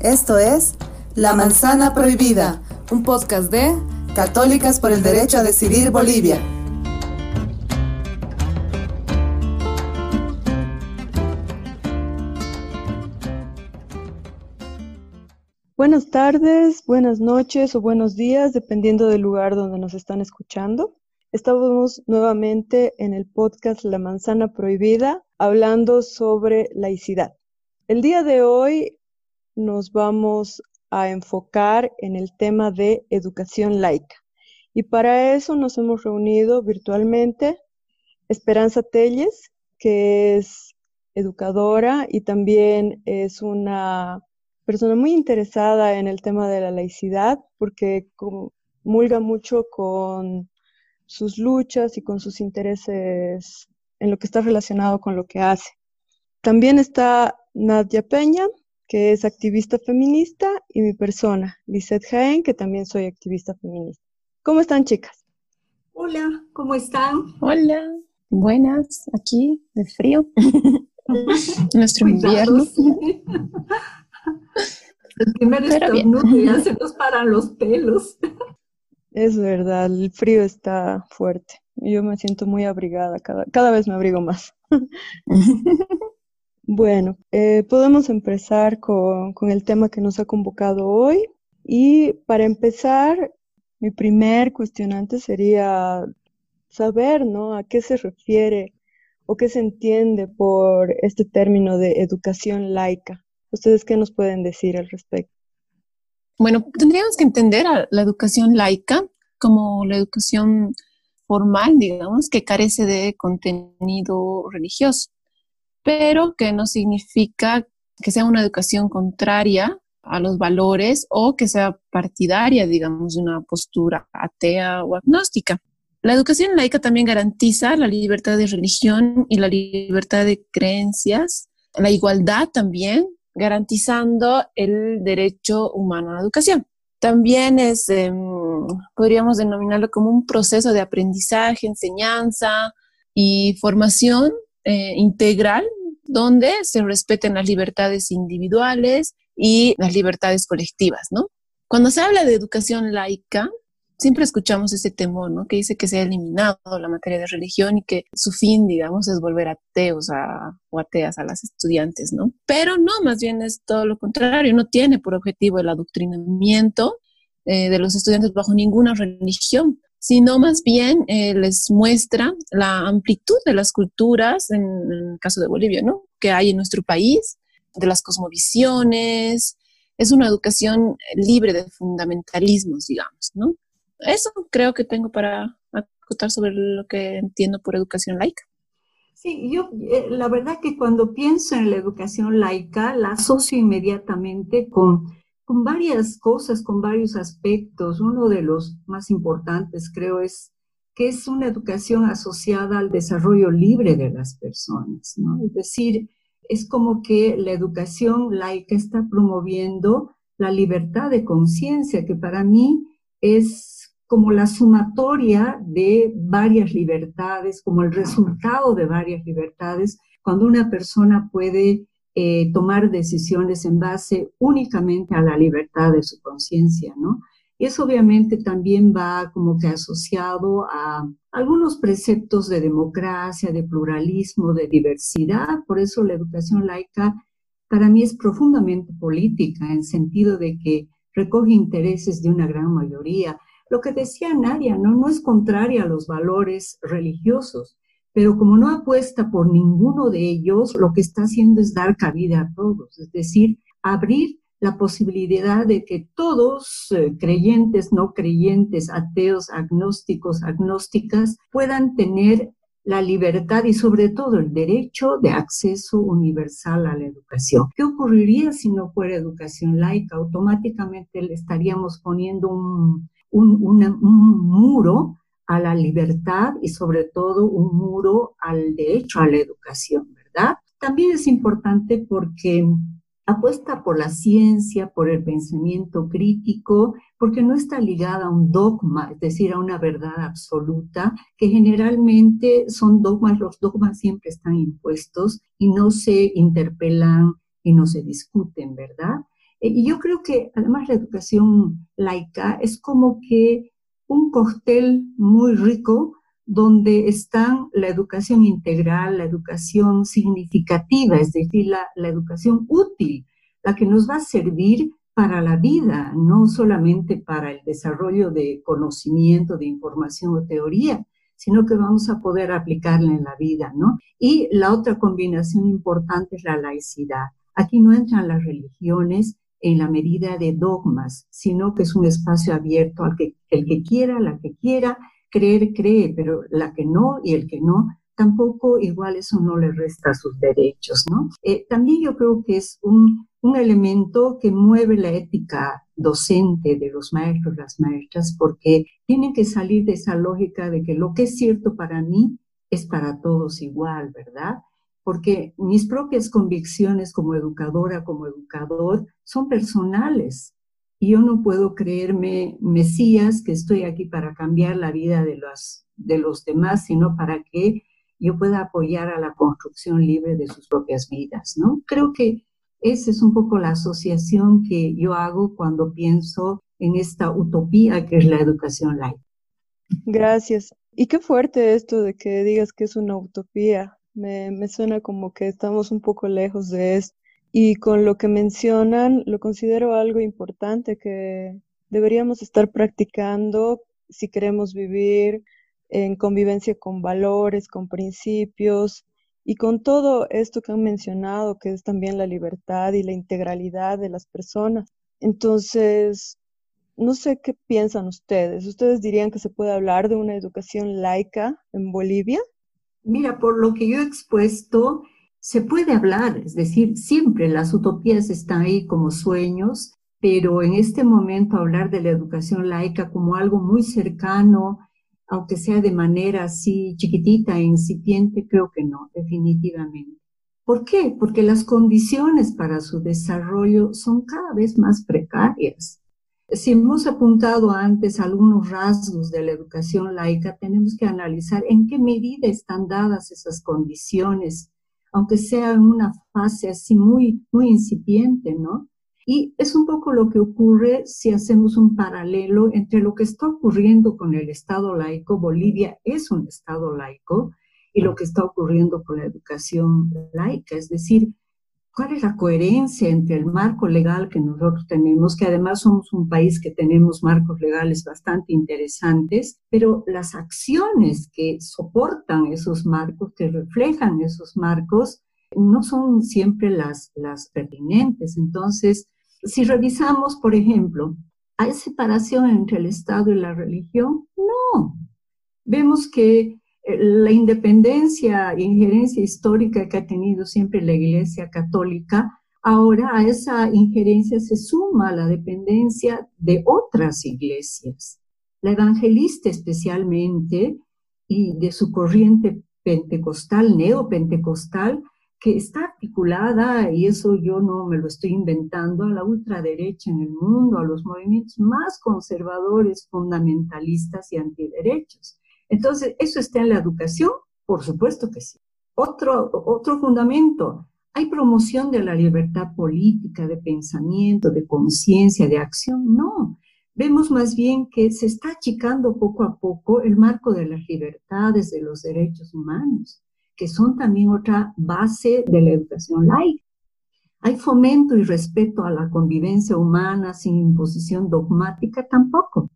Esto es La Manzana Prohibida, un podcast de Católicas por el Derecho a Decidir Bolivia. Buenas tardes, buenas noches o buenos días, dependiendo del lugar donde nos están escuchando. Estamos nuevamente en el podcast La Manzana Prohibida, hablando sobre laicidad. El día de hoy nos vamos a enfocar en el tema de educación laica. Y para eso nos hemos reunido virtualmente Esperanza Telles, que es educadora y también es una persona muy interesada en el tema de la laicidad porque comulga mucho con sus luchas y con sus intereses en lo que está relacionado con lo que hace. También está Nadia Peña, que es activista feminista, y mi persona, Lizeth Jaén, que también soy activista feminista. ¿Cómo están, chicas? Hola, ¿cómo están? Hola, buenas, aquí, de frío. Nuestro invierno. El primer estornudo ya se nos paran los pelos. Es verdad, el frío está fuerte. Yo me siento muy abrigada, cada, cada vez me abrigo más. bueno, eh, podemos empezar con, con el tema que nos ha convocado hoy. Y para empezar, mi primer cuestionante sería saber, ¿no? A qué se refiere o qué se entiende por este término de educación laica. ¿Ustedes qué nos pueden decir al respecto? Bueno, tendríamos que entender a la educación laica como la educación formal, digamos, que carece de contenido religioso, pero que no significa que sea una educación contraria a los valores o que sea partidaria, digamos, de una postura atea o agnóstica. La educación laica también garantiza la libertad de religión y la libertad de creencias, la igualdad también garantizando el derecho humano a la educación. También es, em, podríamos denominarlo como un proceso de aprendizaje, enseñanza y formación eh, integral donde se respeten las libertades individuales y las libertades colectivas, ¿no? Cuando se habla de educación laica, siempre escuchamos ese temor, ¿no? Que dice que se ha eliminado la materia de religión y que su fin, digamos, es volver ateos a, o ateas a las estudiantes, ¿no? Pero no, más bien es todo lo contrario, no tiene por objetivo el adoctrinamiento eh, de los estudiantes bajo ninguna religión, sino más bien eh, les muestra la amplitud de las culturas, en, el caso de Bolivia, ¿no? Que hay en nuestro país, de las cosmovisiones, es una educación libre de fundamentalismos, digamos, ¿no? eso creo que tengo para acotar sobre lo que entiendo por educación laica. Sí, yo eh, la verdad que cuando pienso en la educación laica la asocio inmediatamente con, con varias cosas, con varios aspectos. Uno de los más importantes creo es que es una educación asociada al desarrollo libre de las personas, ¿no? Es decir, es como que la educación laica está promoviendo la libertad de conciencia, que para mí es como la sumatoria de varias libertades, como el resultado de varias libertades, cuando una persona puede eh, tomar decisiones en base únicamente a la libertad de su conciencia, ¿no? Y eso obviamente también va como que asociado a algunos preceptos de democracia, de pluralismo, de diversidad. Por eso la educación laica para mí es profundamente política, en sentido de que recoge intereses de una gran mayoría lo que decía Nadia, ¿no? no es contraria a los valores religiosos, pero como no apuesta por ninguno de ellos, lo que está haciendo es dar cabida a todos, es decir, abrir la posibilidad de que todos, eh, creyentes, no creyentes, ateos, agnósticos, agnósticas, puedan tener la libertad y sobre todo el derecho de acceso universal a la educación. ¿Qué ocurriría si no fuera educación laica? Automáticamente le estaríamos poniendo un, un, muro a la libertad y sobre todo un muro al derecho a la educación, ¿verdad? También es importante porque apuesta por la ciencia, por el pensamiento crítico, porque no está ligada a un dogma, es decir, a una verdad absoluta, que generalmente son dogmas, los dogmas siempre están impuestos y no se interpelan y no se discuten, ¿verdad? Eh, y yo creo que además la educación laica es como que un cóctel muy rico donde están la educación integral, la educación significativa, es decir, la, la educación útil, la que nos va a servir para la vida, no solamente para el desarrollo de conocimiento, de información o teoría, sino que vamos a poder aplicarla en la vida, ¿no? Y la otra combinación importante es la laicidad. Aquí no entran las religiones en la medida de dogmas, sino que es un espacio abierto al que el que quiera, la que quiera, creer, cree, pero la que no y el que no, tampoco igual eso no le resta sus derechos, ¿no? Eh, también yo creo que es un, un elemento que mueve la ética docente de los maestros, las maestras, porque tienen que salir de esa lógica de que lo que es cierto para mí es para todos igual, ¿verdad? Porque mis propias convicciones como educadora, como educador, son personales. Y yo no puedo creerme Mesías, que estoy aquí para cambiar la vida de los, de los demás, sino para que yo pueda apoyar a la construcción libre de sus propias vidas, ¿no? Creo que esa es un poco la asociación que yo hago cuando pienso en esta utopía que es la educación laica. Gracias. Y qué fuerte esto de que digas que es una utopía. Me, me suena como que estamos un poco lejos de esto. Y con lo que mencionan, lo considero algo importante que deberíamos estar practicando si queremos vivir en convivencia con valores, con principios y con todo esto que han mencionado, que es también la libertad y la integralidad de las personas. Entonces, no sé qué piensan ustedes. ¿Ustedes dirían que se puede hablar de una educación laica en Bolivia? Mira, por lo que yo he expuesto, se puede hablar, es decir, siempre las utopías están ahí como sueños, pero en este momento hablar de la educación laica como algo muy cercano, aunque sea de manera así chiquitita e incipiente, creo que no, definitivamente. ¿Por qué? Porque las condiciones para su desarrollo son cada vez más precarias. Si hemos apuntado antes algunos rasgos de la educación laica, tenemos que analizar en qué medida están dadas esas condiciones aunque sea en una fase así muy, muy incipiente, ¿no? Y es un poco lo que ocurre si hacemos un paralelo entre lo que está ocurriendo con el Estado laico, Bolivia es un Estado laico, y lo que está ocurriendo con la educación laica, es decir, ¿Cuál es la coherencia entre el marco legal que nosotros tenemos, que además somos un país que tenemos marcos legales bastante interesantes, pero las acciones que soportan esos marcos, que reflejan esos marcos, no son siempre las, las pertinentes. Entonces, si revisamos, por ejemplo, ¿hay separación entre el Estado y la religión? No. Vemos que la independencia e injerencia histórica que ha tenido siempre la Iglesia Católica, ahora a esa injerencia se suma la dependencia de otras iglesias. La evangelista especialmente y de su corriente pentecostal, neopentecostal, que está articulada, y eso yo no me lo estoy inventando, a la ultraderecha en el mundo, a los movimientos más conservadores, fundamentalistas y antiderechos. Entonces, ¿eso está en la educación? Por supuesto que sí. Otro, otro fundamento, ¿hay promoción de la libertad política, de pensamiento, de conciencia, de acción? No. Vemos más bien que se está achicando poco a poco el marco de las libertades, de los derechos humanos, que son también otra base de la educación laica. ¿Hay fomento y respeto a la convivencia humana sin imposición dogmática? Tampoco.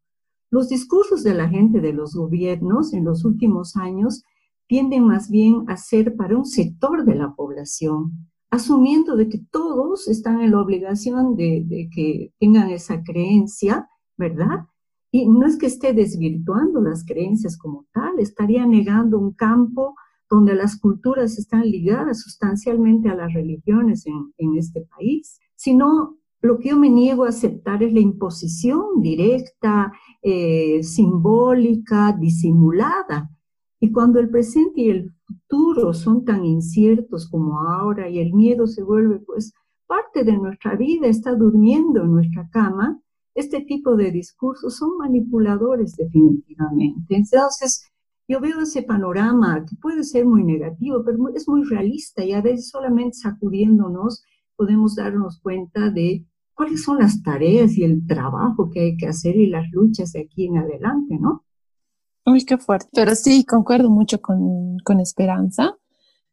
Los discursos de la gente de los gobiernos en los últimos años tienden más bien a ser para un sector de la población, asumiendo de que todos están en la obligación de, que tengan esa creencia, ¿verdad? Y no es que esté desvirtuando las creencias como tal, estaría negando un campo donde las culturas están ligadas sustancialmente a las religiones en, en este país, sino lo que yo me niego a aceptar es la imposición directa, eh, simbólica, disimulada. Y cuando el presente y el futuro son tan inciertos como ahora y el miedo se vuelve pues parte de nuestra vida, está durmiendo en nuestra cama, este tipo de discursos son manipuladores definitivamente. Entonces, yo veo ese panorama que puede ser muy negativo, pero es muy realista y a veces solamente sacudiéndonos podemos darnos cuenta de cuáles son las tareas y el trabajo que hay que hacer y las luchas de aquí en adelante, ¿no? Uy, qué fuerte. Pero sí, concuerdo mucho con, con Esperanza.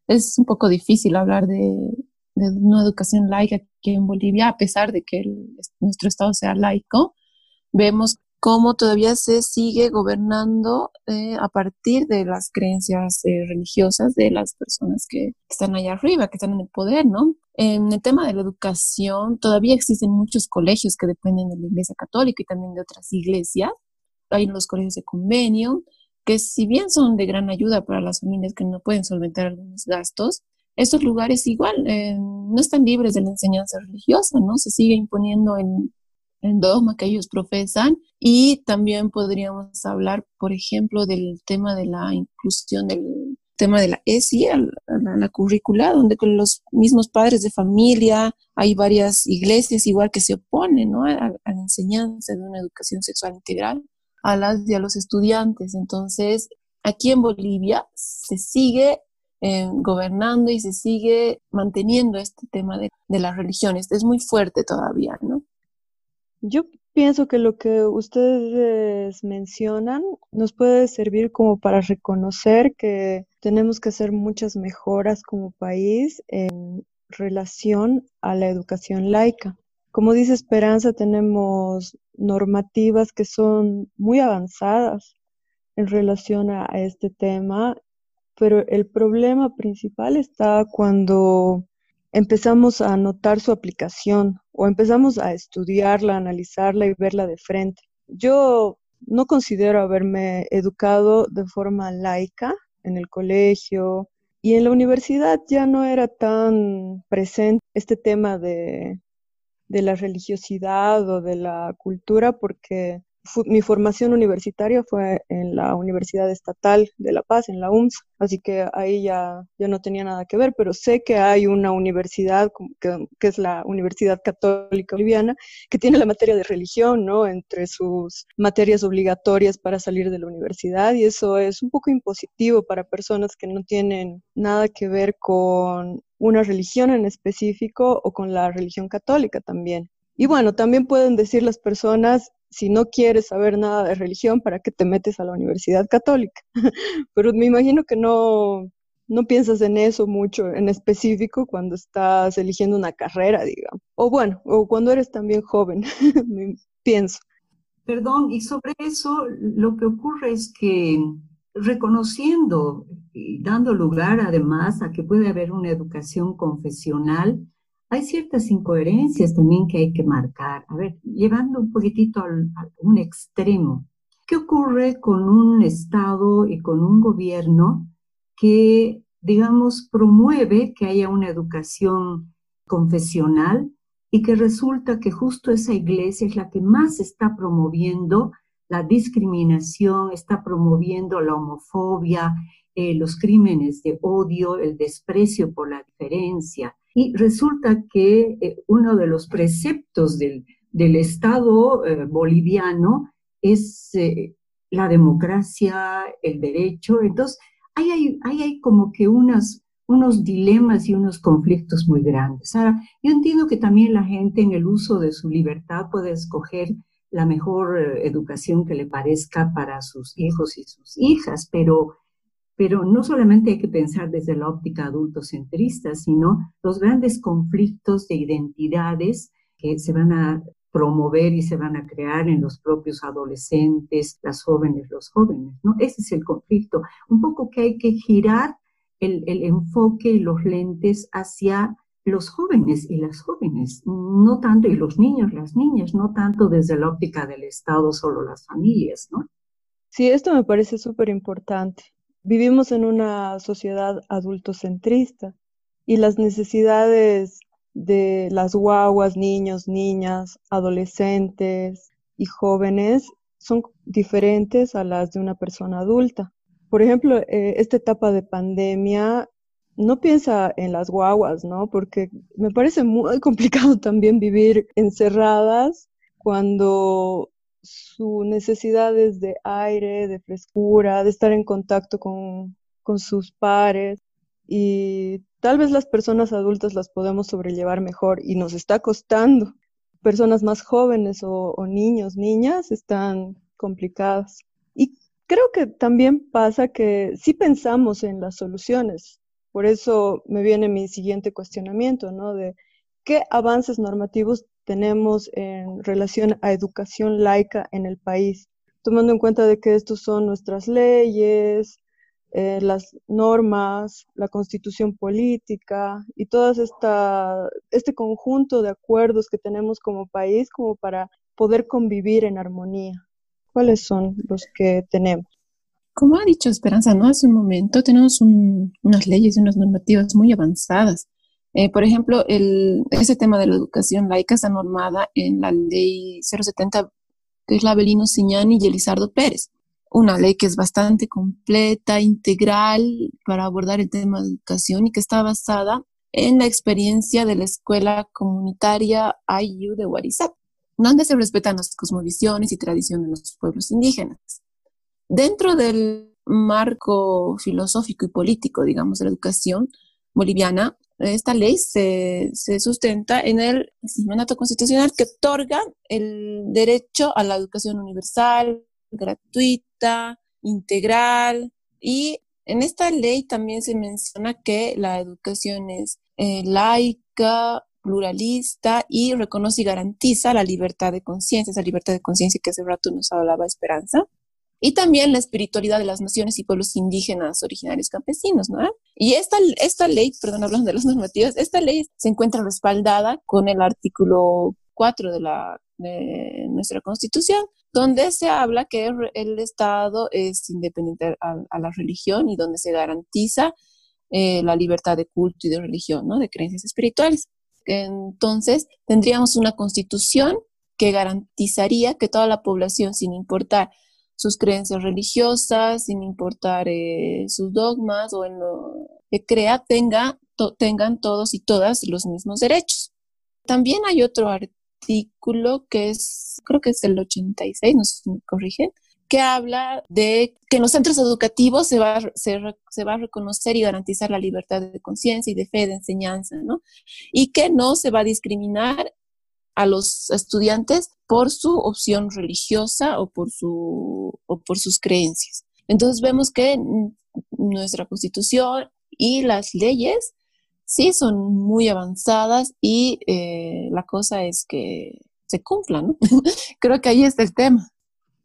Es un poco difícil hablar de, de, una educación laica aquí en Bolivia, a pesar de que nuestro Estado sea laico. Vemos cómo todavía se sigue gobernando eh, a partir de las creencias eh, religiosas de las personas que están allá arriba, que están en el poder, ¿no? En el tema de la educación, todavía existen muchos colegios que dependen de la Iglesia Católica y también de otras iglesias. Hay los colegios de convenio, que si bien son de gran ayuda para las familias que no pueden solventar algunos gastos, estos lugares igual eh, no están libres de la enseñanza religiosa, ¿no? Se sigue imponiendo el, el dogma que ellos profesan y también podríamos hablar, por ejemplo, del tema de la inclusión del tema de la ESI a la, currícula, donde con los mismos padres de familia hay varias iglesias igual que se oponen ¿no? a, la enseñanza de una educación sexual integral a las y a los estudiantes. Entonces, aquí en Bolivia se sigue eh, gobernando y se sigue manteniendo este tema de, de las religiones. Es muy fuerte todavía, ¿no? Yo pienso que lo que ustedes mencionan nos puede servir como para reconocer que tenemos que hacer muchas mejoras como país en relación a la educación laica. Como dice Esperanza, tenemos normativas que son muy avanzadas en relación a, este tema, pero el problema principal está cuando empezamos a notar su aplicación o empezamos a estudiarla, analizarla y verla de frente. Yo no considero haberme educado de forma laica en el colegio y en la universidad ya no era tan presente este tema de, de la religiosidad o de la cultura porque mi formación universitaria fue en la Universidad Estatal de La Paz, en la UMS, así que ahí ya, ya no tenía nada que ver, pero sé que hay una universidad, que, es la Universidad Católica Boliviana, que tiene la materia de religión, ¿no? Entre sus materias obligatorias para salir de la universidad, y eso es un poco impositivo para personas que no tienen nada que ver con una religión en específico o con la religión católica también. Y bueno, también pueden decir las personas, si no quieres saber nada de religión, ¿para qué te metes a la Universidad Católica? Pero me imagino que no, no piensas en eso mucho en específico cuando estás eligiendo una carrera, digamos. O bueno, o cuando eres también joven, pienso. Perdón, y sobre eso lo que ocurre es que reconociendo y dando lugar además a que puede haber una educación confesional, hay ciertas incoherencias también que hay que marcar. A ver, llevando un poquitito a un extremo. ¿Qué ocurre con un Estado y con un gobierno que, digamos, promueve que haya una educación confesional y que resulta que justo esa iglesia es la que más está promoviendo la discriminación, está promoviendo la homofobia, eh, los crímenes de odio, el desprecio por la diferencia? Y resulta que eh, uno de los preceptos del, Estado eh, boliviano es eh, la democracia, el derecho. Entonces, ahí hay, hay como que unas, unos dilemas y unos conflictos muy grandes. Ahora, yo entiendo que también la gente en el uso de su libertad puede escoger la mejor educación que le parezca para sus hijos y sus hijas, pero pero no solamente hay que pensar desde la óptica adultocentrista, sino los grandes conflictos de identidades que se van a promover y se van a crear en los propios adolescentes, las jóvenes, los jóvenes, ¿no? Ese es el conflicto. Un poco que hay que girar el, enfoque y los lentes hacia los jóvenes y las jóvenes, no tanto, y los niños, las niñas, no tanto desde la óptica del Estado, solo las familias, ¿no? Sí, esto me parece súper importante. Vivimos en una sociedad adultocentrista y las necesidades de las guaguas, niños, niñas, adolescentes y jóvenes son diferentes a las de una persona adulta. Por ejemplo, eh, esta etapa de pandemia no piensa en las guaguas, ¿no? Porque me parece muy complicado también vivir encerradas cuando sus necesidades de aire, de frescura, de estar en contacto con, sus pares. Y tal vez las personas adultas las podemos sobrellevar mejor y nos está costando. personas más jóvenes o, o niños, niñas, están complicadas. Y creo que también pasa que sí pensamos en las soluciones. Por eso me viene mi siguiente cuestionamiento, ¿no? De qué avances normativos tenemos en relación a educación laica en el país, tomando en cuenta de que estos son nuestras leyes, eh, las normas, la constitución política y todo este conjunto de acuerdos que tenemos como país como para poder convivir en armonía. ¿Cuáles son los que tenemos? Como ha dicho Esperanza, ¿no? Hace un momento tenemos unas leyes y unas normativas muy avanzadas. Eh, por ejemplo, el, ese tema de la educación laica está normada en la ley 070, que es la Abelino Siñani y Elizardo Pérez una ley que es bastante completa, integral para abordar el tema de educación y que está basada en la experiencia de la escuela comunitaria IU de Warizap, donde se respetan las cosmovisiones y tradiciones de los pueblos indígenas. Dentro del marco filosófico y político, digamos, de la educación boliviana, esta ley se, sustenta en el mandato constitucional que otorga el derecho a la educación universal, gratuita, integral. Y en esta ley también se menciona que la educación es eh, laica, pluralista y reconoce y garantiza la libertad de conciencia, esa libertad de conciencia que hace rato nos hablaba Esperanza, y también la espiritualidad de las naciones y pueblos indígenas originarios campesinos, ¿no? Y esta, esta ley, perdón, hablando de las normativas, esta ley se encuentra respaldada con el artículo 4 de, la, de nuestra Constitución, donde se habla que el Estado es independiente a, la religión y donde se garantiza eh, la libertad de culto y de religión, ¿no? de creencias espirituales. Entonces, tendríamos una constitución que garantizaría que toda la población, sin importar sus creencias religiosas, sin importar eh, sus dogmas o en lo que crea, tenga, tengan todos y todas los mismos derechos. También hay otro artículo que es, creo que es el 86, no sé si me corrigen, que habla de que en los centros educativos se va, se, se va a reconocer y garantizar la libertad de conciencia y de fe, de enseñanza, ¿no? Y que no se va a discriminar a los estudiantes por su opción religiosa o por, su, o por sus creencias. Entonces vemos que nuestra constitución y las leyes sí son muy avanzadas y eh, la cosa es que se cumplan, creo que ahí está el tema.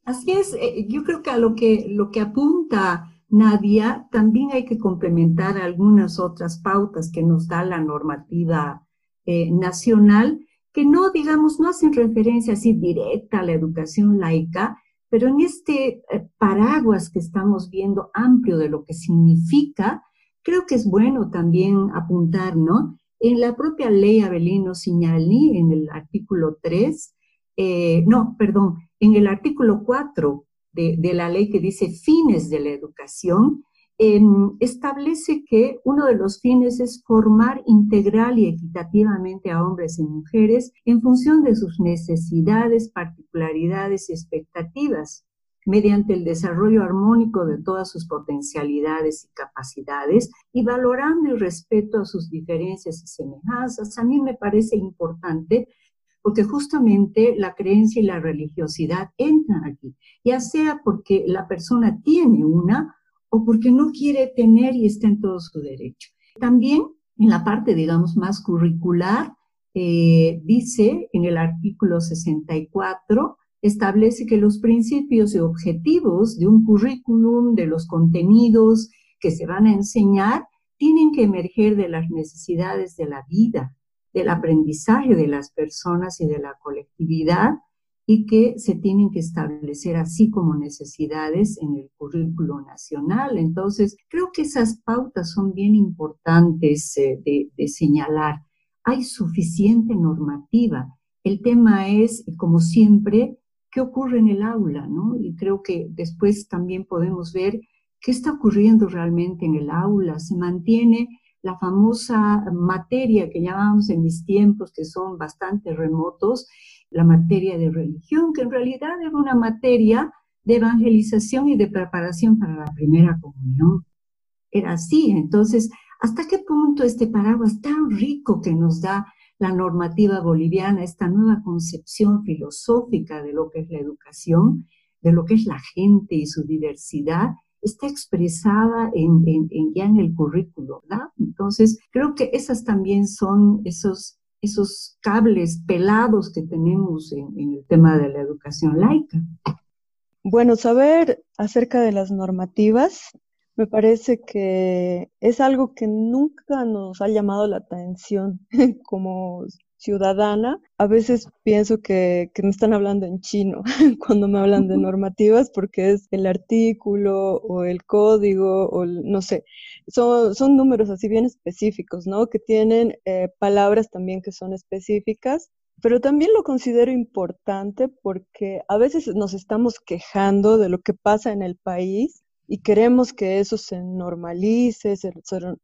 Así es, eh, yo creo que a lo que, lo que apunta Nadia, también hay que complementar algunas otras pautas que nos da la normativa eh, nacional, que no, digamos, no hacen referencia así directa a la educación laica, pero en este paraguas que estamos viendo amplio de lo que significa, creo que es bueno también apuntar, ¿no? En la propia ley Abelino Signali, en el artículo 3, eh, no, perdón, en el artículo 4 de, la ley que dice fines de la educación, em, establece que uno de los fines es formar integral y equitativamente a hombres y mujeres en función de sus necesidades, particularidades y expectativas mediante el desarrollo armónico de todas sus potencialidades y capacidades y valorando y respeto a sus diferencias y semejanzas, a mí me parece importante porque justamente la creencia y la religiosidad entran aquí, ya sea porque la persona tiene una o porque no quiere tener y está en todo su derecho. También en la parte, digamos, más curricular, eh, dice en el artículo 64, establece que los principios y objetivos de un currículum, de los contenidos que se van a enseñar, tienen que emerger de las necesidades de la vida, del aprendizaje de las personas y de la colectividad, y que se tienen que establecer así como necesidades en el currículo nacional. Entonces, creo que esas pautas son bien importantes eh, de, de señalar. Hay suficiente normativa. El tema es, como siempre, qué ocurre en el aula, ¿no? Y creo que después también podemos ver qué está ocurriendo realmente en el aula. Se mantiene la famosa materia que llamábamos en mis tiempos, que son bastante remotos, la materia de religión, que en realidad era una materia de evangelización y de preparación para la primera comunión. Era así, entonces, ¿hasta qué punto este paraguas tan rico que nos da la normativa boliviana, esta nueva concepción filosófica de lo que es la educación, de lo que es la gente y su diversidad, está expresada en, ya en el currículo, ¿verdad? Entonces, creo que esas también son esos, esos cables pelados que tenemos en, en el tema de la educación laica. Bueno, saber acerca de las normativas me parece que es algo que nunca nos ha llamado la atención como ciudadana. A veces pienso que, me están hablando en chino cuando me hablan de normativas porque es el artículo o el código o no sé. Son, son números así bien específicos, ¿no? Que tienen eh, palabras también que son específicas pero también lo considero importante porque a veces nos estamos quejando de lo que pasa en el país y queremos que eso se normalice, se,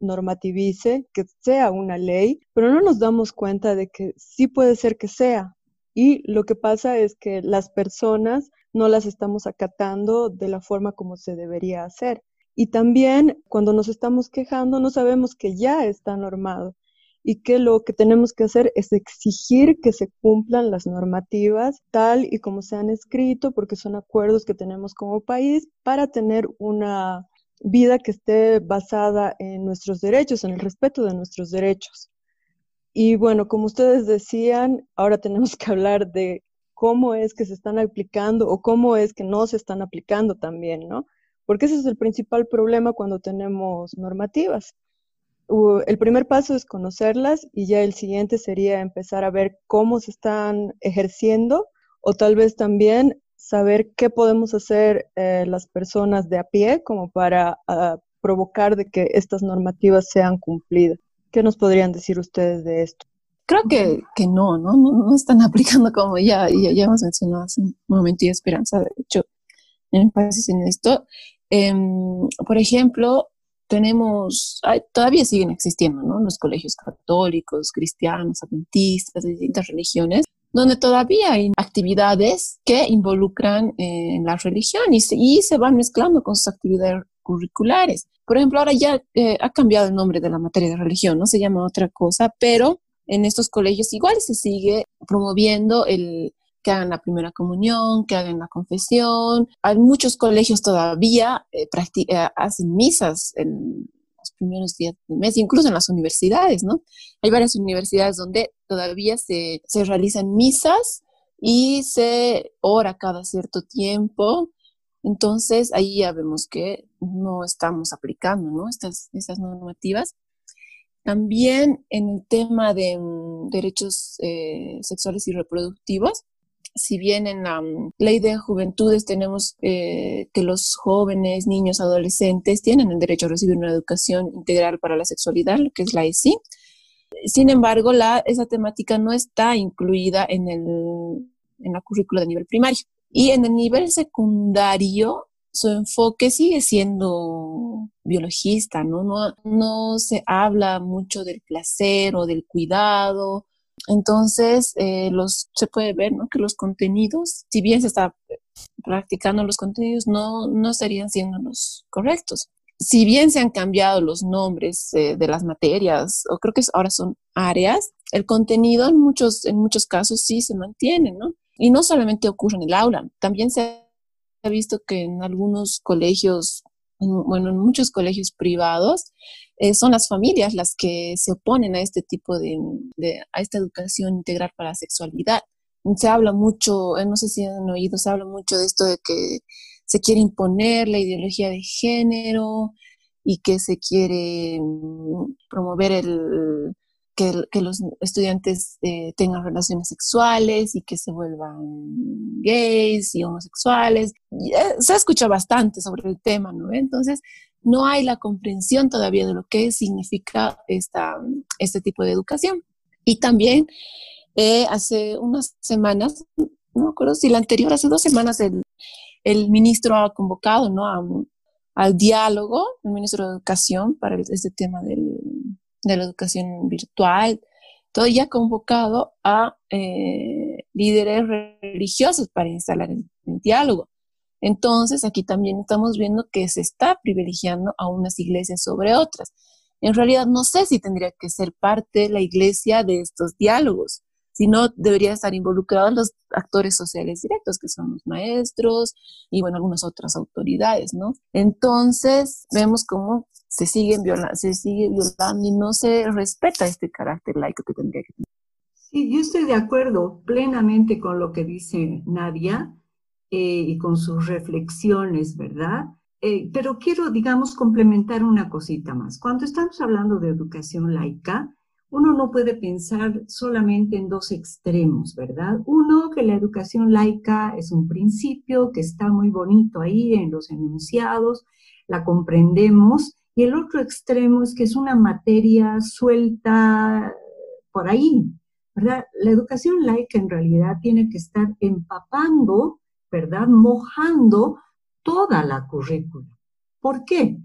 normativice, que sea una ley, pero no nos damos cuenta de que sí puede ser que sea. Y lo que pasa es que las personas no las estamos acatando de la forma como se debería hacer. Y también cuando nos estamos quejando no sabemos que ya está normado y que lo que tenemos que hacer es exigir que se cumplan las normativas tal y como se han escrito, porque son acuerdos que tenemos como país para tener una vida que esté basada en nuestros derechos, en el respeto de nuestros derechos. Y bueno, como ustedes decían, ahora tenemos que hablar de cómo es que se están aplicando o cómo es que no se están aplicando también, ¿no? Porque ese es el principal problema cuando tenemos normativas el primer paso es conocerlas y ya el siguiente sería empezar a ver cómo se están ejerciendo o tal vez también saber qué podemos hacer eh, las personas de a pie como para ah, provocar de que estas normativas sean cumplidas. ¿Qué nos podrían decir ustedes de esto? Creo que, que no, no, no, están aplicando como ya, ya, hemos mencionado hace un momento y Esperanza, de hecho, énfasis en esto. Em, por ejemplo, tenemos, todavía siguen existiendo, ¿no? Los colegios católicos, cristianos, adventistas, de distintas religiones, donde todavía hay actividades que involucran eh, la religión y se, van mezclando con sus actividades curriculares. Por ejemplo, ahora ya eh, ha cambiado el nombre de la materia de religión, no se llama otra cosa, pero en estos colegios igual se sigue promoviendo el, que hagan la primera comunión, que hagan la confesión. Hay muchos colegios todavía eh, eh, hacen misas en los primeros días del mes, incluso en las universidades, ¿no? Hay varias universidades donde todavía se, realizan misas y se ora cada cierto tiempo. Entonces, ahí ya vemos que no estamos aplicando, ¿no? Estas, estas normativas. También en el tema de mm, derechos eh, sexuales y reproductivos, si bien en la mm, ley de juventudes tenemos eh, que los jóvenes, niños, adolescentes tienen el derecho a recibir una educación integral para la sexualidad, lo que es la ESI, sin embargo, la, esa temática no está incluida en, el, en la currícula de nivel primario. Y en el nivel secundario, su enfoque sigue siendo biologista, ¿no? No, no se habla mucho del placer o del cuidado entonces, eh, los, se puede ver ¿no? que los contenidos, si bien se está practicando los contenidos, no, no estarían siendo los correctos. Si bien se han cambiado los nombres eh, de las materias, o creo que ahora son áreas, el contenido en muchos, en muchos casos sí se mantiene, ¿no? Y no solamente ocurre en el aula, también se ha visto que en algunos colegios, bueno, en muchos colegios privados, eh, son las familias las que se oponen a este tipo de, a esta educación integral para la sexualidad. Se habla mucho, eh, no sé si han oído, se habla mucho de esto de que se quiere imponer la ideología de género y que se quiere mm, promover el, que, que los estudiantes eh, tengan relaciones sexuales y que se vuelvan gays y homosexuales. se escucha bastante sobre el tema, ¿no? Entonces, no hay la comprensión todavía de lo que significa esta, este tipo de educación. Y también eh, hace unas semanas, no me acuerdo si la anterior, hace dos semanas, el, el ministro ha convocado ¿no? al diálogo, el ministro de Educación, para este tema del, de la educación virtual. Todo ya convocado a eh, líderes religiosos para instalar el diálogo. Entonces, aquí también estamos viendo que se está privilegiando a unas iglesias sobre otras. en realidad no sé si tendría que ser parte la iglesia de estos diálogos, sino debería estar involucrados los actores sociales directos, que son los maestros y, bueno, algunas otras autoridades, ¿no? Entonces, vemos cómo se, siguen se sigue violando y no se respeta este carácter laico que tendría que tener. Sí, yo estoy de acuerdo plenamente con lo que dice Nadia eh, y con sus reflexiones, ¿verdad? Eh, pero quiero, digamos, complementar una cosita más. Cuando estamos hablando de educación laica, uno no puede pensar solamente en dos extremos, ¿verdad? Uno, que la educación laica es un principio que está muy bonito ahí en los enunciados, la comprendemos, y el otro extremo es que es una materia suelta por ahí, ¿verdad? La educación laica en realidad tiene que estar empapando, ¿verdad? Mojando toda la currícula. ¿Por qué?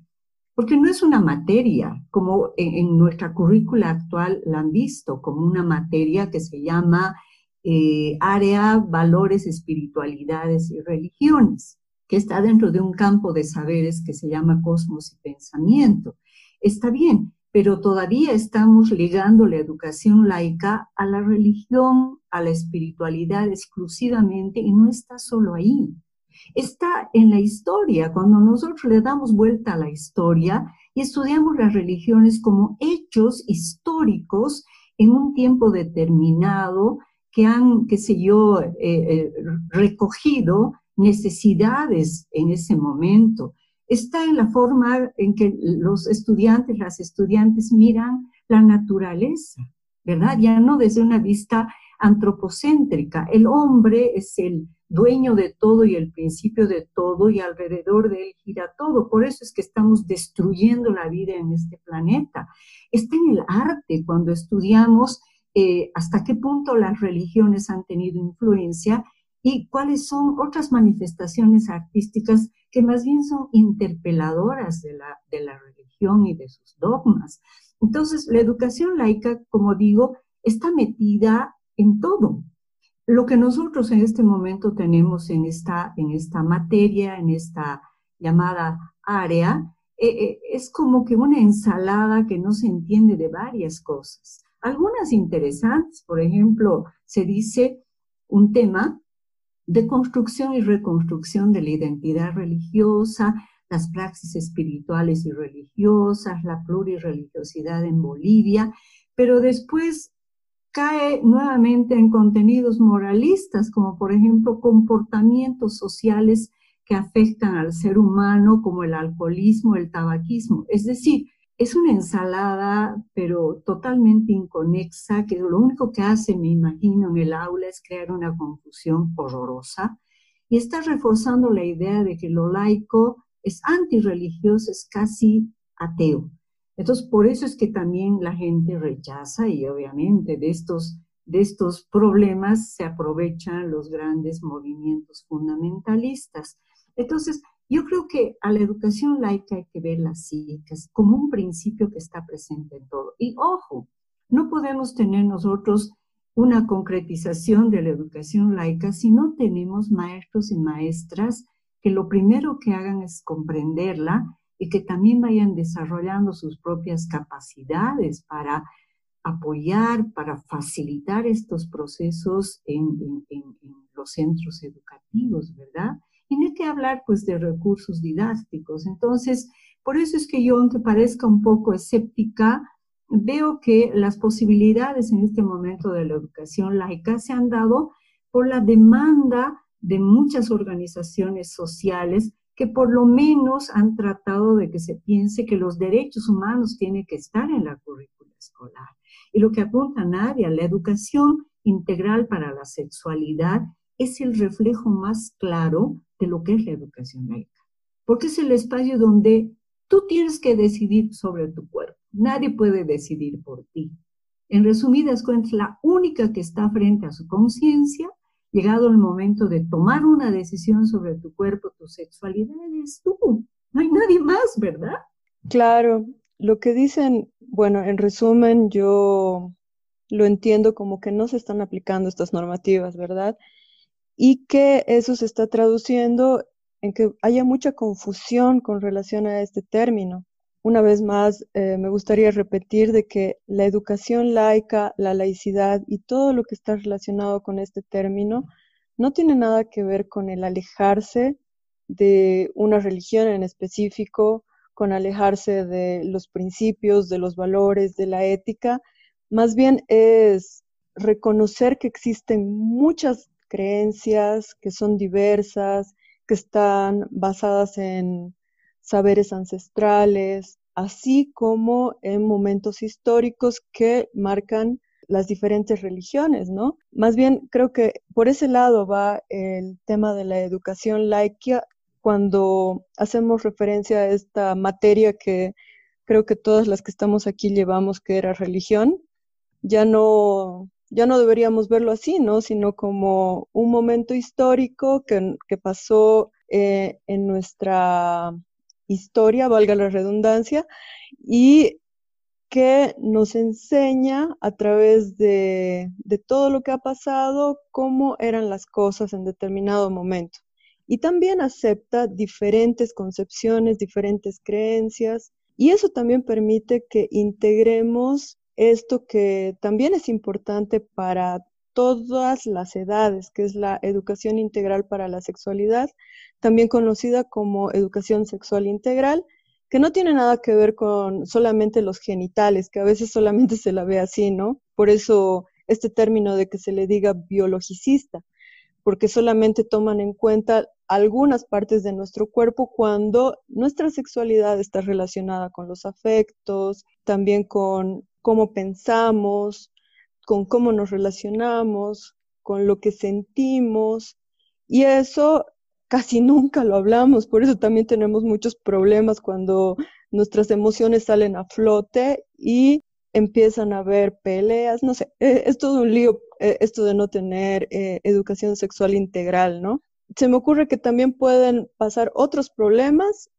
Porque no es una materia, como en, nuestra currícula actual la han visto, como una materia que se llama eh, área, valores, espiritualidades y religiones, que está dentro de un campo de saberes que se llama cosmos y pensamiento. Está bien, pero todavía estamos ligando la educación laica a la religión, a la espiritualidad exclusivamente, y no está solo ahí está en la historia. Cuando nosotros le damos vuelta a la historia y estudiamos las religiones como hechos históricos en un tiempo determinado que han, qué sé yo, eh, eh, recogido necesidades en ese momento. Está en la forma en que los estudiantes, las estudiantes miran la naturaleza, ¿verdad? Ya no desde una vista antropocéntrica. El hombre es el dueño de todo y el principio de todo y alrededor de él gira todo. Por eso es que estamos destruyendo la vida en este planeta. Está en el arte cuando estudiamos eh, hasta qué punto las religiones han tenido influencia y cuáles son otras manifestaciones artísticas que más bien son interpeladoras de la, de la religión y de sus dogmas. Entonces, la educación laica, como digo, está metida en todo, lo que nosotros en este momento tenemos en esta, en esta materia, en esta llamada área, eh, eh, es como que una ensalada que no se entiende de varias cosas. Algunas interesantes, por ejemplo, se dice un tema de construcción y reconstrucción de la identidad religiosa, las praxis espirituales y religiosas, la plurirreligiosidad en Bolivia, pero después cae nuevamente en contenidos moralistas, como por ejemplo comportamientos sociales que afectan al ser humano, como el alcoholismo, el tabaquismo. Es decir, es una ensalada, pero totalmente inconexa, que lo único que hace, me imagino, en el aula es crear una confusión horrorosa y está reforzando la idea de que lo laico es antirreligioso, es casi ateo. Entonces, por eso es que también la gente rechaza y obviamente de estos, de estos problemas se aprovechan los grandes movimientos fundamentalistas. Entonces, yo creo que a la educación laica hay que verla así, como un principio que está presente en todo. Y ojo, no podemos tener nosotros una concretización de la educación laica si no tenemos maestros y maestras que lo primero que hagan es comprenderla y que también vayan desarrollando sus propias capacidades para apoyar, para facilitar estos procesos en, los centros educativos, ¿verdad? Y no hay que hablar pues de recursos didácticos. Entonces, por eso es que yo, aunque parezca un poco escéptica, veo que las posibilidades en este momento de la educación laica se han dado por la demanda de muchas organizaciones sociales que por lo menos han tratado de que se piense que los derechos humanos tienen que estar en la currícula escolar. Y lo que apunta Nadia, la educación integral para la sexualidad es el reflejo más claro de lo que es la educación laica, porque es el espacio donde tú tienes que decidir sobre tu cuerpo, nadie puede decidir por ti. En resumidas cuentas, la única que está frente a su conciencia llegado el momento de tomar una decisión sobre tu cuerpo, tu sexualidad, es tú. No hay nadie más, ¿verdad? Claro, lo que dicen, bueno, en resumen, yo lo entiendo como que no se están aplicando estas normativas, ¿verdad? Y que eso se está traduciendo en que haya mucha confusión con relación a este término. Una vez más, eh, me gustaría repetir de que la educación laica, la laicidad y todo lo que está relacionado con este término no tiene nada que ver con el alejarse de una religión en específico, con alejarse de los principios, de los valores, de la ética. Más bien es reconocer que existen muchas creencias que son diversas, que están basadas en saberes ancestrales, así como en momentos históricos que marcan las diferentes religiones, ¿no? Más bien creo que por ese lado va el tema de la educación laica cuando hacemos referencia a esta materia que creo que todas las que estamos aquí llevamos que era religión, ya no ya no deberíamos verlo así, ¿no? Sino como un momento histórico que, pasó eh, en nuestra historia, valga la redundancia, y que nos enseña a través de, todo lo que ha pasado cómo eran las cosas en determinado momento. Y también acepta diferentes concepciones, diferentes creencias, y eso también permite que integremos esto que también es importante para todas las edades, que es la educación integral para la sexualidad, también conocida como educación sexual integral, que no tiene nada que ver con solamente los genitales, que a veces solamente se la ve así, ¿no? Por eso este término de que se le diga biologicista, porque solamente toman en cuenta algunas partes de nuestro cuerpo cuando nuestra sexualidad está relacionada con los afectos, también con cómo pensamos, con cómo nos relacionamos, con lo que sentimos, y eso casi nunca lo hablamos, por eso también tenemos muchos problemas cuando nuestras emociones salen a flote y empiezan a haber peleas, no sé, eh, es todo un lío eh, esto de no tener eh, educación sexual integral, ¿no? Se me ocurre que también pueden pasar otros problemas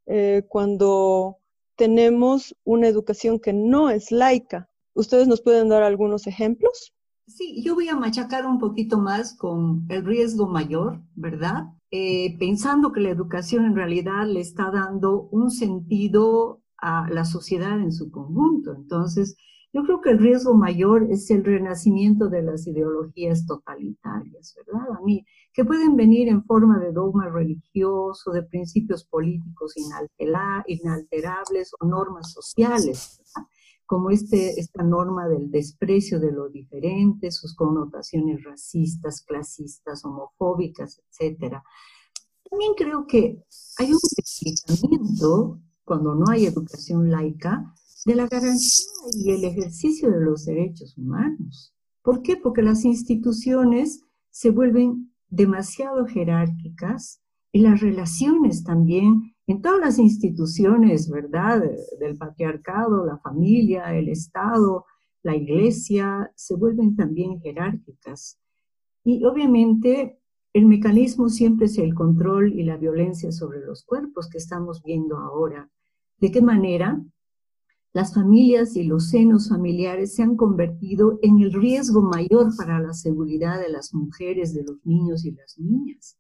cuando tenemos una educación que no es laica. ¿Ustedes nos pueden dar algunos ejemplos? Sí, yo voy a machacar un poquito más con el riesgo mayor, ¿verdad? Eh, pensando que la educación en realidad le está dando un sentido a la sociedad en su conjunto. Entonces, yo creo que el riesgo mayor es el renacimiento de las ideologías totalitarias, ¿verdad? A mí, que pueden venir en forma de dogma religioso, de principios políticos inalterables o normas sociales, ¿verdad? Como este, esta norma del desprecio de lo diferente, sus connotaciones racistas, clasistas, homofóbicas, etc. También creo que hay un debilitamiento, cuando no hay educación laica, de la garantía y el ejercicio de los derechos humanos. ¿Por qué? Porque las instituciones se vuelven demasiado jerárquicas y las relaciones también en todas las instituciones, ¿verdad? Del patriarcado, la familia, el Estado, la iglesia, se vuelven también jerárquicas. Y obviamente el mecanismo siempre es el control y la violencia sobre los cuerpos que estamos viendo ahora. ¿De qué manera? Las familias y los senos familiares se han convertido en el riesgo mayor para la seguridad de las mujeres, de los niños y las niñas.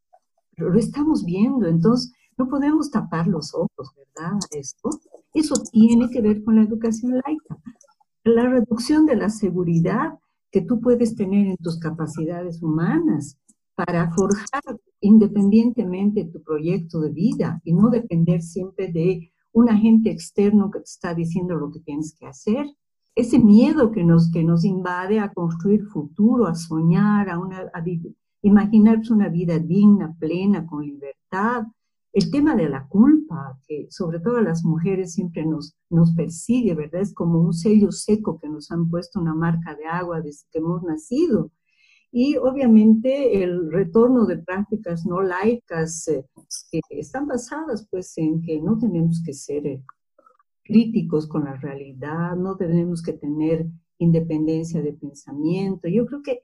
Lo estamos viendo, entonces no podemos tapar los ojos, ¿verdad? Esto. Eso tiene que ver con la educación laica. La reducción de la seguridad que tú puedes tener en tus capacidades humanas para forjar independientemente tu proyecto de vida y no depender siempre de un agente externo que te está diciendo lo que tienes que hacer. Ese miedo que nos, que nos invade a construir futuro, a soñar, a, una, a imaginarse una vida digna, plena, con libertad, el tema de la culpa, que sobre todo las mujeres siempre nos, nos persigue, ¿verdad? Es como un sello seco que nos han puesto una marca de agua desde que hemos nacido. Y obviamente el retorno de prácticas no laicas eh, que están basadas pues en que no tenemos que ser eh, críticos con la realidad, no tenemos que tener independencia de pensamiento. Yo creo que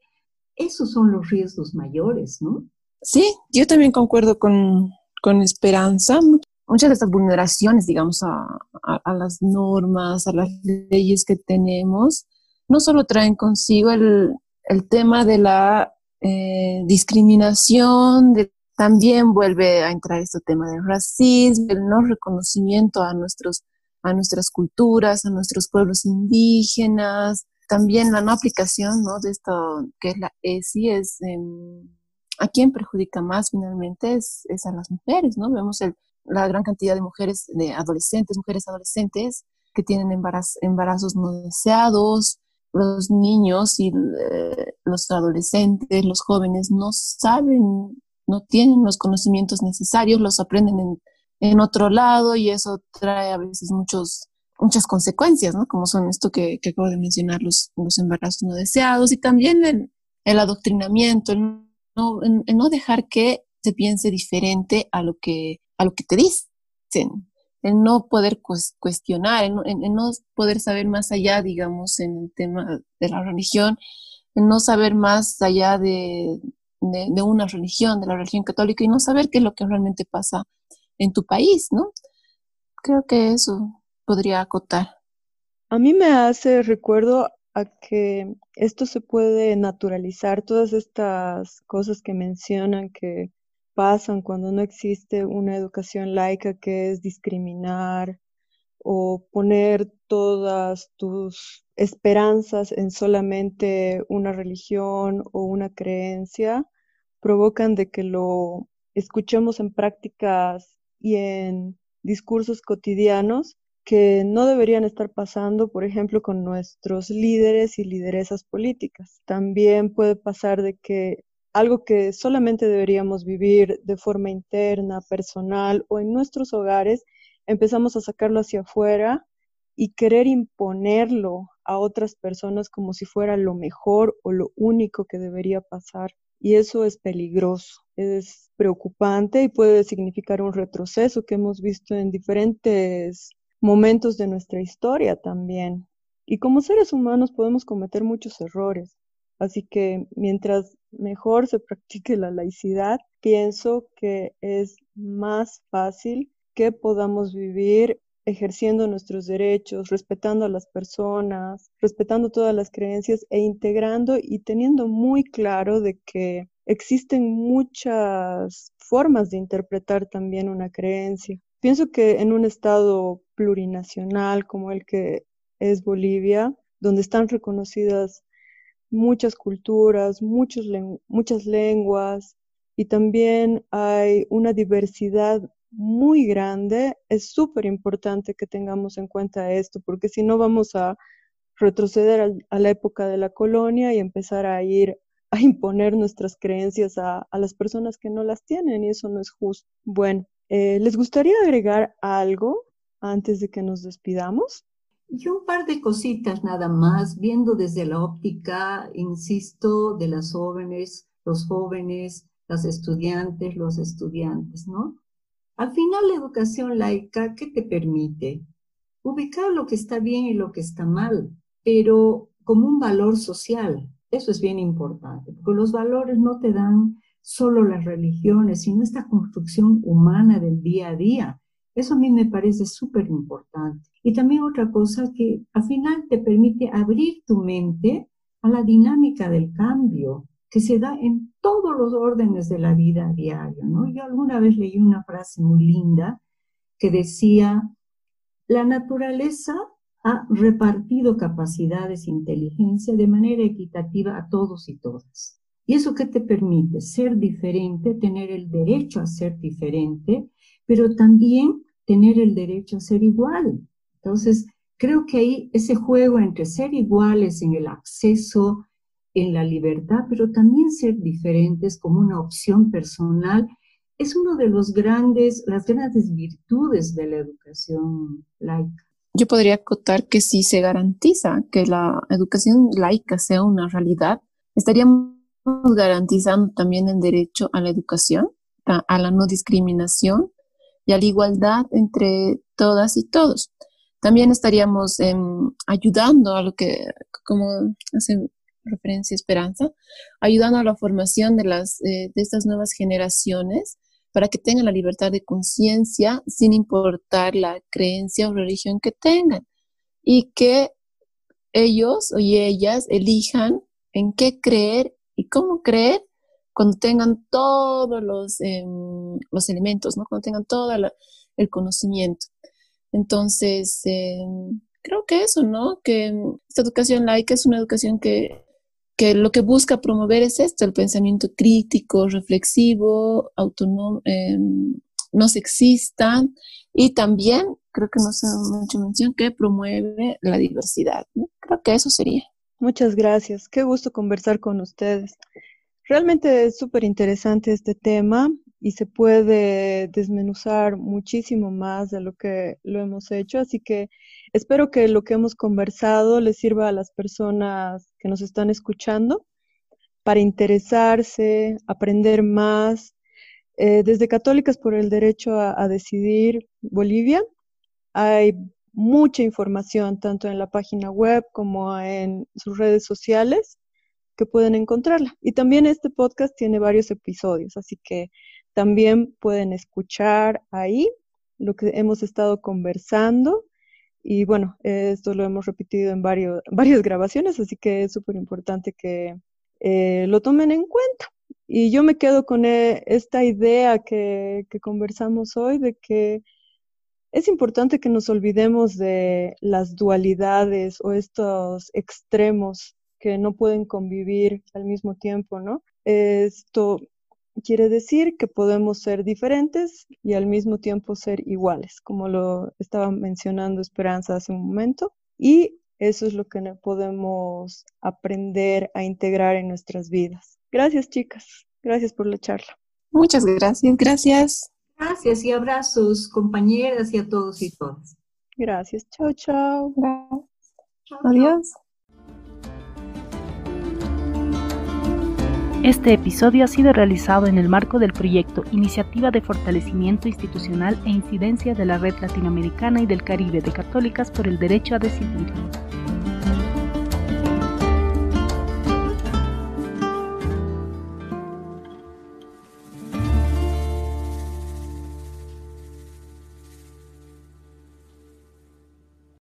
esos son los riesgos mayores, ¿no? Sí, yo también concuerdo con, con esperanza. Muchas de estas vulneraciones, digamos, a, las normas, a las leyes que tenemos, no solo traen consigo el, tema de la eh, discriminación, también vuelve a entrar este tema del racismo, el no reconocimiento a nuestros a nuestras culturas, a nuestros pueblos indígenas. También la no aplicación ¿no? de esto que es la ESI es em, a quién perjudica más finalmente es, es a las mujeres, ¿no? Vemos la gran cantidad de mujeres, de adolescentes, mujeres adolescentes que tienen embarazos no deseados, los niños y eh, los adolescentes, los jóvenes no saben, no tienen los conocimientos necesarios, los aprenden en, en otro lado y eso trae a veces muchos, muchas consecuencias, ¿no? Como son esto que, que acabo de mencionar, los, los, embarazos no deseados y también el, el adoctrinamiento, el no, dejar que se piense diferente a lo que, a lo que te dicen, el no poder cuestionar, el no, poder saber más allá, digamos, en el tema de la religión, el no saber más allá de, de, de, una religión, de la religión católica, y no saber qué es lo que realmente pasa en tu país, ¿no? Creo que eso podría acotar. A mí me hace recuerdo a que esto se puede naturalizar, todas estas cosas que mencionan que pasan cuando no existe una educación laica que es discriminar o poner todas tus esperanzas en solamente una religión o una creencia, provocan de que lo escuchemos en prácticas y en discursos cotidianos que no deberían estar pasando, por ejemplo, con nuestros líderes y lideresas políticas. También puede pasar de que algo que solamente deberíamos vivir de forma interna, personal o en nuestros hogares, empezamos a sacarlo hacia afuera y querer imponerlo a otras personas como si fuera lo mejor o lo único que debería pasar y eso es peligroso, es preocupante y puede significar un retroceso que hemos visto en diferentes momentos de nuestra historia también. Y como seres humanos podemos cometer muchos errores. Así que mientras mejor se practique la laicidad, pienso que es más fácil que podamos vivir ejerciendo nuestros derechos, respetando a las personas, respetando todas las creencias e integrando y teniendo muy claro de que existen muchas formas de interpretar también una creencia. Pienso que en un estado plurinacional como el que es Bolivia, donde están reconocidas muchas culturas, muchos muchas lenguas y también hay una diversidad muy grande, es súper importante que tengamos en cuenta esto, porque si no vamos a retroceder a, la época de la colonia y empezar a ir a imponer nuestras creencias a, las personas que no las tienen y eso no es justo. Bueno, eh, ¿les gustaría agregar algo antes de que nos despidamos? Yo un par de cositas nada más, viendo desde la óptica, insisto, de las jóvenes, los jóvenes, las estudiantes, los estudiantes, ¿no? Al final, la educación laica, ¿qué te permite? Ubicar lo que está bien y lo que está mal, pero como un valor social. Eso es bien importante, porque los valores no te dan solo las religiones, sino esta construcción humana del día a día. Eso a mí me parece súper importante. Y también otra cosa que al final te permite abrir tu mente a la dinámica del cambio, que se da en todos los órdenes de la vida a diario, ¿no? Yo alguna vez leí una frase muy linda que decía, la naturaleza ha repartido capacidades e inteligencia de manera equitativa a todos y todas. ¿Y eso qué te permite? Ser diferente, tener el derecho a ser diferente, pero también tener el derecho a ser igual. Entonces, creo que ahí ese juego entre ser iguales en el acceso en la libertad, pero también ser diferentes como una opción personal, es uno de los grandes, las grandes virtudes de la educación laica. Yo podría acotar que si se garantiza que la educación laica sea una realidad, estaríamos garantizando también el derecho a la educación, a la no discriminación y a la igualdad entre todas y todos. También estaríamos em, ayudando a lo que, como hace referencia Esperanza, ayudando a la formación de, las, eh, de estas nuevas generaciones para que tengan la libertad de conciencia sin importar la creencia o religión que tengan y que ellos y ellas elijan en qué creer y cómo creer cuando tengan todos los, em, los elementos, ¿no? cuando tengan todo el conocimiento. Entonces, em, creo que eso, ¿no? Que esta educación laica es una educación que, que lo que busca promover es esto, el pensamiento crítico, reflexivo, autónomo, em, no sexista y también, creo que no se ha mucho mención, que promueve la diversidad. Creo que eso sería. Muchas gracias. Qué gusto conversar con ustedes. Realmente es súper interesante este tema y se puede desmenuzar muchísimo más de lo que lo hemos hecho. Así que espero que lo que hemos conversado les sirva a las personas que nos están escuchando para interesarse, aprender más. Eh, desde Católicas por el Derecho a, Decidir Bolivia hay mucha información tanto en la página web como en sus redes sociales que pueden encontrarla. Y también este podcast tiene varios episodios, así que también pueden escuchar ahí lo que hemos estado conversando. Y bueno, esto lo hemos repetido en varios, varias grabaciones, así que es súper importante que eh, lo tomen en cuenta. Y yo me quedo con eh, esta idea que, que conversamos hoy de que es importante que nos olvidemos de las dualidades o estos extremos que no pueden convivir al mismo tiempo, ¿no? Esto quiere decir que podemos ser diferentes y al mismo tiempo ser iguales, como lo estaba mencionando Esperanza hace un momento. Y eso es lo que podemos aprender a integrar en nuestras vidas. Gracias, chicas. Gracias por la charla. Muchas gracias. Gracias. Gracias y abrazos, compañeras y a todos y todas. Gracias. Chao, chao. Adiós. Este episodio ha sido realizado en el marco del proyecto Iniciativa de Fortalecimiento Institucional e Incidencia de la Red Latinoamericana y del Caribe de Católicas por el Derecho a Decidir.